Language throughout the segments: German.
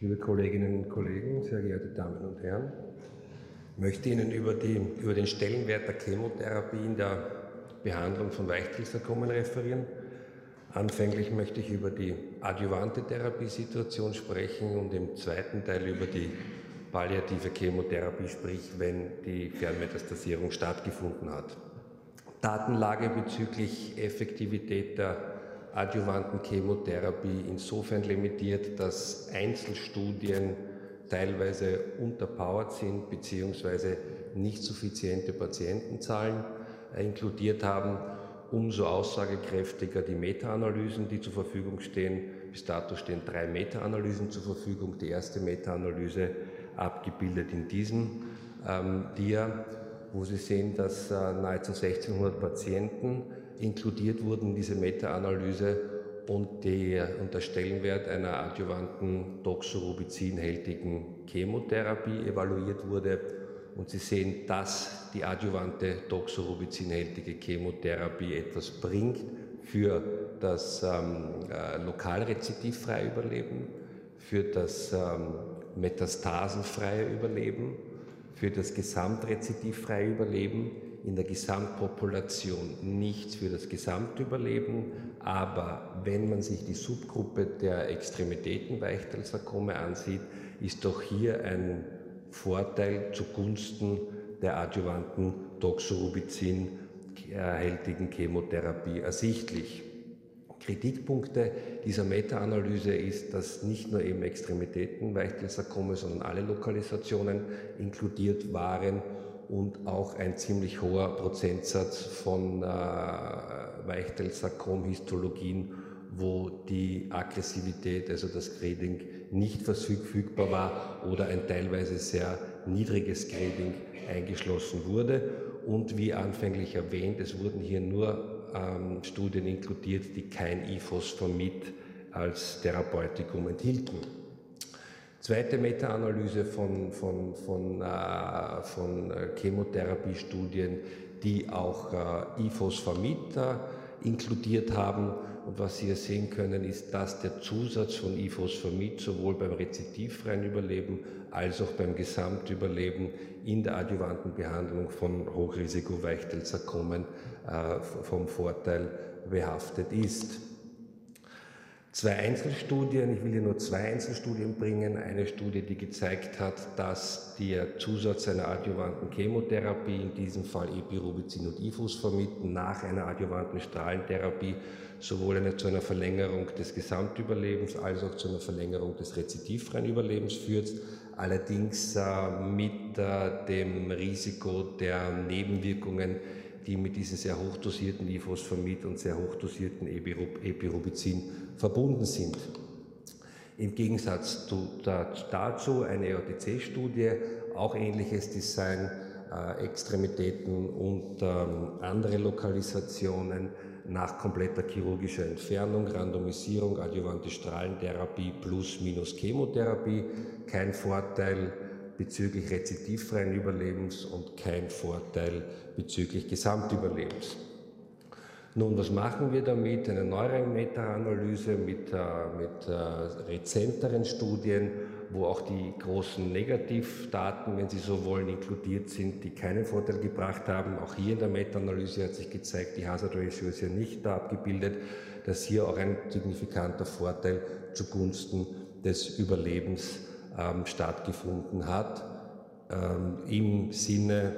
Liebe Kolleginnen und Kollegen, sehr geehrte Damen und Herren, ich möchte Ihnen über, die, über den Stellenwert der Chemotherapie in der Behandlung von Weichkelsarkomen referieren. Anfänglich möchte ich über die adjuvante Therapiesituation sprechen und im zweiten Teil über die palliative Chemotherapie, sprich wenn die Fernmetastasierung stattgefunden hat. Datenlage bezüglich Effektivität der adjuvanten Chemotherapie insofern limitiert, dass Einzelstudien teilweise unterpowered sind bzw. nicht suffiziente Patientenzahlen inkludiert haben. Umso aussagekräftiger die Meta-Analysen, die zur Verfügung stehen. Bis dato stehen drei Meta-Analysen zur Verfügung. Die erste Meta-Analyse abgebildet in diesem ähm, Dia, wo Sie sehen, dass äh, nahezu 1600 Patienten inkludiert wurden in diese Meta-Analyse und, die, und der Stellenwert einer adjuvanten doxorubicin-hältigen Chemotherapie evaluiert wurde. Und Sie sehen, dass die adjuvante doxorubicin-hältige Chemotherapie etwas bringt für das ähm, äh, lokalrezidivfreie Überleben, für das ähm, metastasenfreie Überleben, für das gesamtrezidivfreie Überleben in der Gesamtpopulation nichts für das Gesamtüberleben, aber wenn man sich die Subgruppe der Extremitätenweichteilsarkome ansieht, ist doch hier ein Vorteil zugunsten der adjuvanten Doxorubicin erhältigen Chemotherapie ersichtlich. Kritikpunkte dieser Meta-Analyse ist, dass nicht nur eben Extremitäten, Weichkelsarkome, sondern alle Lokalisationen inkludiert waren und auch ein ziemlich hoher Prozentsatz von äh, Weichtelsakromhistologien, wo die Aggressivität, also das Grading, nicht verfügbar war oder ein teilweise sehr niedriges Grading eingeschlossen wurde. Und wie anfänglich erwähnt, es wurden hier nur ähm, Studien inkludiert, die kein Ifosfamid als Therapeutikum enthielten. Zweite Meta-Analyse von, von, von, äh, von äh, Chemotherapiestudien, die auch äh, Ifosfamid äh, inkludiert haben. Und was Sie hier sehen können, ist, dass der Zusatz von Ifosfamid sowohl beim rezidivfreien Überleben als auch beim Gesamtüberleben in der adjuvanten Behandlung von Hochrisiko-Weichtelzarkomen äh, vom Vorteil behaftet ist. Zwei Einzelstudien, ich will hier nur zwei Einzelstudien bringen. Eine Studie, die gezeigt hat, dass der Zusatz einer adjuvanten Chemotherapie, in diesem Fall Epirubicin und Ifusfamid, nach einer adjuvanten Strahlentherapie sowohl eine, zu einer Verlängerung des Gesamtüberlebens als auch zu einer Verlängerung des rezidivfreien Überlebens führt. Allerdings äh, mit äh, dem Risiko der Nebenwirkungen, die mit diesen sehr hochdosierten Ifosfamid und sehr hochdosierten Epirubicin verbunden sind. Im Gegensatz dazu eine EOTC-Studie, auch ähnliches Design, äh, Extremitäten und ähm, andere Lokalisationen nach kompletter chirurgischer Entfernung, Randomisierung, adjuvante Strahlentherapie plus minus Chemotherapie, kein Vorteil bezüglich rezidivfreien Überlebens und kein Vorteil bezüglich Gesamtüberlebens. Nun, was machen wir damit? Eine neuere Meta-Analyse mit, äh, mit äh, rezenteren Studien, wo auch die großen Negativdaten, wenn Sie so wollen, inkludiert sind, die keinen Vorteil gebracht haben. Auch hier in der Meta-Analyse hat sich gezeigt, die Hazard Ratio ist ja nicht da abgebildet, dass hier auch ein signifikanter Vorteil zugunsten des Überlebens ähm, stattgefunden hat, ähm, im Sinne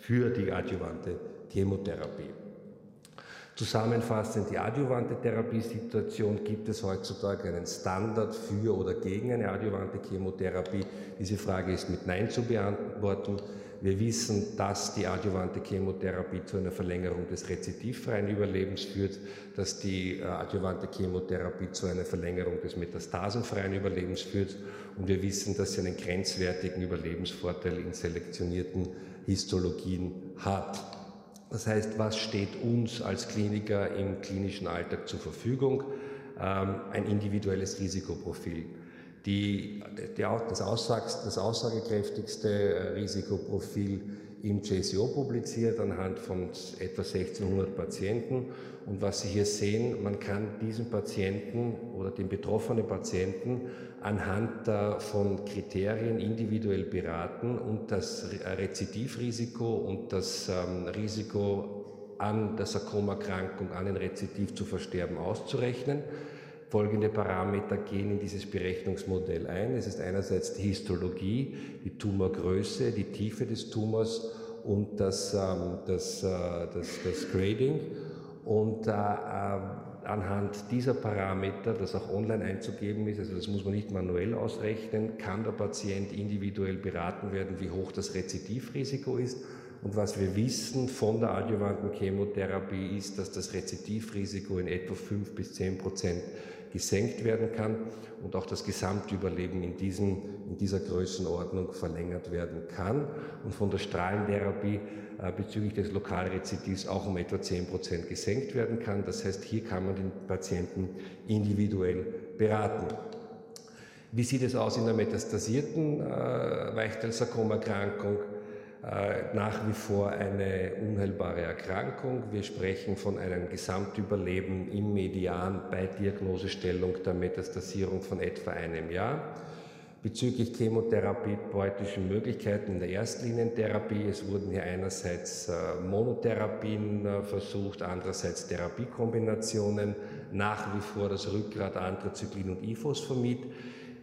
für die adjuvante Chemotherapie. Zusammenfassend die adjuvante Therapiesituation gibt es heutzutage einen Standard für oder gegen eine adjuvante Chemotherapie. Diese Frage ist mit Nein zu beantworten. Wir wissen, dass die adjuvante Chemotherapie zu einer Verlängerung des rezidivfreien Überlebens führt, dass die äh, adjuvante Chemotherapie zu einer Verlängerung des metastasenfreien Überlebens führt und wir wissen, dass sie einen grenzwertigen Überlebensvorteil in selektionierten Histologien hat. Das heißt, was steht uns als Kliniker im klinischen Alltag zur Verfügung? Ähm, ein individuelles Risikoprofil. Die, die, das, Aussags, das aussagekräftigste äh, Risikoprofil im JCO publiziert anhand von etwa 1600 Patienten. Und was Sie hier sehen, man kann diesen Patienten oder den betroffenen Patienten anhand von Kriterien individuell beraten und das Rezidivrisiko und das ähm, Risiko an der Sarkomerkrankung, an ein Rezidiv zu versterben auszurechnen. Folgende Parameter gehen in dieses Berechnungsmodell ein. Es ist einerseits die Histologie, die Tumorgröße, die Tiefe des Tumors und das, ähm, das, äh, das, das Grading. Und äh, äh, anhand dieser Parameter, das auch online einzugeben ist, also das muss man nicht manuell ausrechnen, kann der Patient individuell beraten werden, wie hoch das Rezidivrisiko ist. Und was wir wissen von der adjuvanten Chemotherapie ist, dass das Rezidivrisiko in etwa 5 bis 10 Prozent gesenkt werden kann und auch das Gesamtüberleben in, diesem, in dieser Größenordnung verlängert werden kann und von der Strahlentherapie äh, bezüglich des Lokalrezidivs auch um etwa 10 Prozent gesenkt werden kann. Das heißt, hier kann man den Patienten individuell beraten. Wie sieht es aus in der metastasierten äh, Weichteilsarkomerkrankung? Äh, nach wie vor eine unheilbare Erkrankung. Wir sprechen von einem Gesamtüberleben im Median bei Diagnosestellung der Metastasierung von etwa einem Jahr. Bezüglich chemotherapeutischen Möglichkeiten in der Erstlinientherapie, es wurden hier einerseits äh, Monotherapien äh, versucht, andererseits Therapiekombinationen, nach wie vor das Rückgrat Anthracyclin und Ifosfamid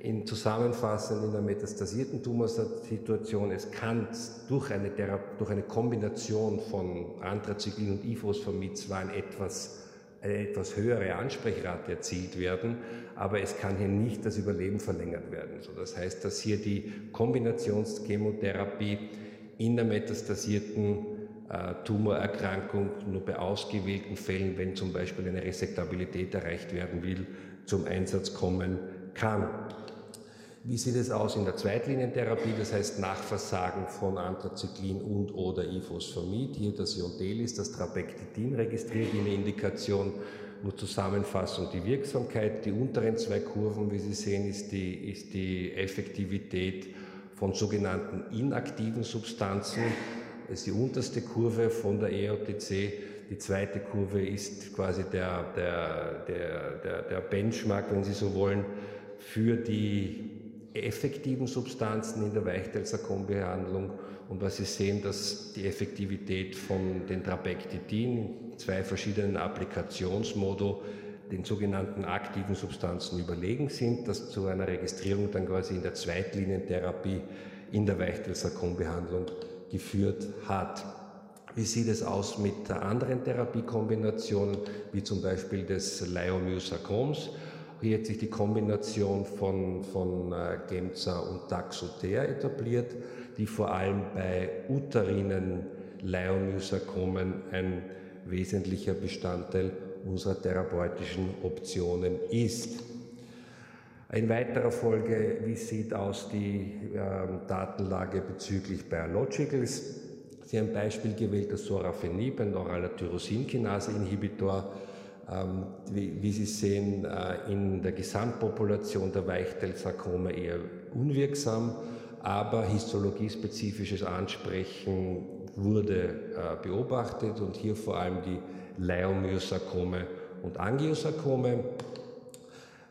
in Zusammenfassend in der metastasierten Tumorsituation, es kann durch eine, durch eine Kombination von Anthracyclin und Ifosfamid zwar ein etwas, eine etwas höhere Ansprechrate erzielt werden, aber es kann hier nicht das Überleben verlängert werden. So, das heißt, dass hier die Kombinationschemotherapie in der metastasierten äh, Tumorerkrankung nur bei ausgewählten Fällen, wenn zum Beispiel eine Resektabilität erreicht werden will, zum Einsatz kommen kann. Wie sieht es aus in der Zweitlinientherapie, das heißt nach Versagen von Anthracyclin und oder Ifosfamid? Hier das Iondelis, das Trabectidin registriert in der Indikation. Nur Zusammenfassung die Wirksamkeit. Die unteren zwei Kurven, wie Sie sehen, ist die, ist die Effektivität von sogenannten inaktiven Substanzen. Das ist die unterste Kurve von der EOTC. Die zweite Kurve ist quasi der, der, der, der Benchmark, wenn Sie so wollen, für die effektiven Substanzen in der Weichteilsarkombehandlung und was Sie sehen, dass die Effektivität von den Trabectidin, zwei verschiedenen Applikationsmodo, den sogenannten aktiven Substanzen überlegen sind, das zu einer Registrierung dann quasi in der Zweitlinientherapie in der Weichteilsarkombehandlung geführt hat. Wie sieht es aus mit anderen Therapiekombinationen, wie zum Beispiel des Leiomyosarkoms? Hier hat sich die Kombination von, von äh, Gemza und Taxoter etabliert, die vor allem bei uterinen Leiomyosarkomen ein wesentlicher Bestandteil unserer therapeutischen Optionen ist. In weiterer Folge, wie sieht aus die äh, Datenlage bezüglich Biologicals? Sie haben ein Beispiel gewählt, das Sorafenib, ein oraler Tyrosinkinase-Inhibitor, ähm, wie, Sie sehen, äh, in der Gesamtpopulation der Weichteilsarkome eher unwirksam, aber histologiespezifisches Ansprechen wurde äh, beobachtet und hier vor allem die Leiomyosarkome und Angiosarkome.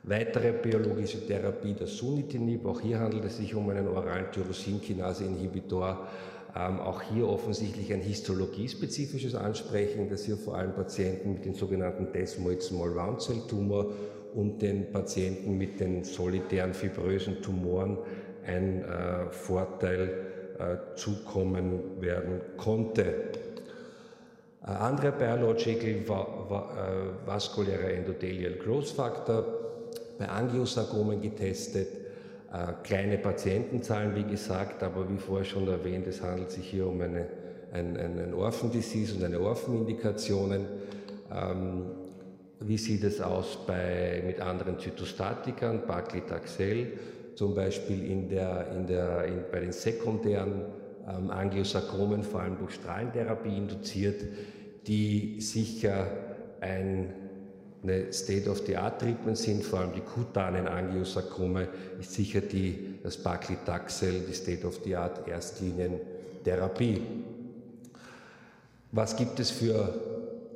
Weitere biologische Therapie, das Sunitinib, auch hier handelt es sich um einen oralen Tyrosinkinase-Inhibitor, ähm, auch hier offensichtlich ein histologiespezifisches Ansprechen, das hier vor allem Patienten mit den sogenannten Desmoid Small Round Cell Tumor und den Patienten mit den solitären fibrösen Tumoren ein äh, Vorteil äh, zukommen werden konnte. Äh, andere Biological va va äh, vaskulärer Endothelial Growth Factor bei Angiosarkomen getestet, kleine Patientenzahlen, wie gesagt, aber wie vorher schon erwähnt, es handelt sich hier um eine, ein, ein, ein Orphan-Disease und eine Orphan-Indikationen. Ähm, wie sieht es aus bei, mit anderen Zytostatikern, Paclitaxel, zum Beispiel in der, in der, in, bei den sekundären ähm, Angiosarkomen, vor allem durch Strahlentherapie induziert, die sicher ein eine State-of-the-Art-Treatment sind, vor allem die kutanen Angiosarkome, ist sicher die, das Paclitaxel, die State-of-the-Art Erstlinientherapie. Was gibt es für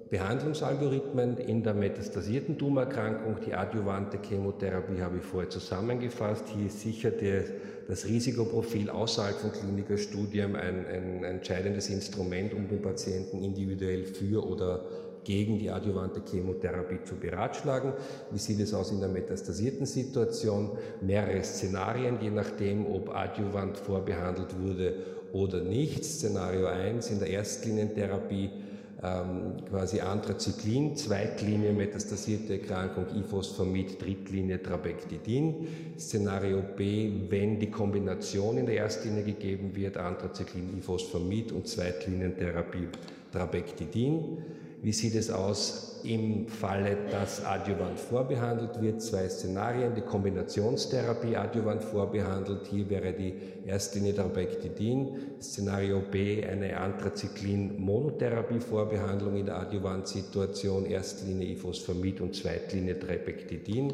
Behandlungsalgorithmen in der metastasierten Tumorerkrankung? Die adjuvante Chemotherapie habe ich vorher zusammengefasst. Hier ist sicher der, das Risikoprofil außerhalb von Klinikerstudien ein, ein entscheidendes Instrument, um den Patienten individuell für oder gegen die adjuvante Chemotherapie zu beratschlagen. Wie sieht es aus in der metastasierten Situation? Mehrere Szenarien, je nachdem, ob adjuvant vorbehandelt wurde oder nicht. Szenario 1 in der Erstlinientherapie ähm, quasi Anthracyclin, Zweitlinie metastasierte Erkrankung Ifosfamid, Drittlinie Trabectidin. Szenario B, wenn die Kombination in der Erstlinie gegeben wird, Anthracyclin, Ifosfamid und Zweitlinientherapie Trabectidin. Wie sieht es aus im Falle, dass Adjuvant vorbehandelt wird? Zwei Szenarien. Die Kombinationstherapie Adjuvant vorbehandelt. Hier wäre die Erstlinie Trabectidin. Szenario B eine Anthracyclin-Monotherapie-Vorbehandlung in der Adjuvant-Situation. Erstlinie Ifosfamid und Zweitlinie Trabectidin.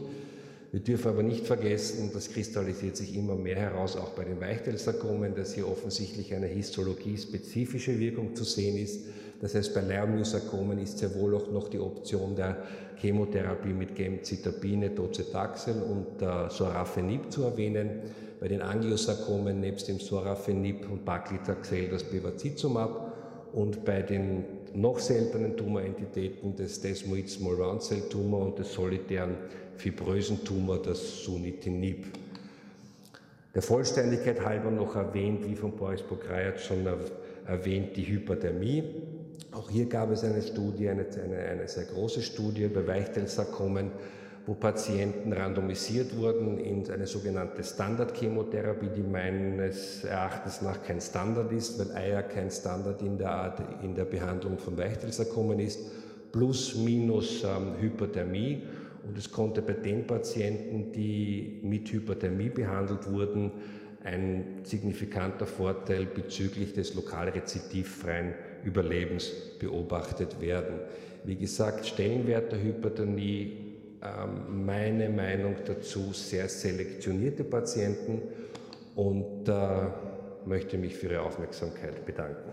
Wir dürfen aber nicht vergessen, das kristallisiert sich immer mehr heraus, auch bei den Weichteilsarkomen, dass hier offensichtlich eine histologie-spezifische Wirkung zu sehen ist. Das heißt, bei Leiermyosarkomen ist sehr wohl auch noch die Option der Chemotherapie mit Gemcitabine, Docetaxel und äh, Sorafenib zu erwähnen. Bei den Angiosarkomen nebst dem Sorafenib und Paclitaxel das Bevacizumab und bei den noch seltenen Tumorentitäten des Desmoid Small Round Cell Tumor und des solitären fibrösen Tumor das Sunitinib. Der Vollständigkeit halber noch erwähnt, wie von Boris Pokrajat schon erwähnt, die Hyperthermie. Auch hier gab es eine Studie, eine, eine, eine sehr große Studie bei Weichteilsarkomen, wo Patienten randomisiert wurden in eine sogenannte Standardchemotherapie, die meines Erachtens nach kein Standard ist, weil Eier kein Standard in der Art in der Behandlung von Weichteilsarkomen ist, plus minus ähm, Hyperthermie. Und es konnte bei den Patienten, die mit Hyperthermie behandelt wurden, ein signifikanter Vorteil bezüglich des lokal rezidivfreien Überlebens beobachtet werden. Wie gesagt, Stellenwert der Hypertonie, ähm, meine Meinung dazu, sehr selektionierte Patienten und äh, möchte mich für Ihre Aufmerksamkeit bedanken.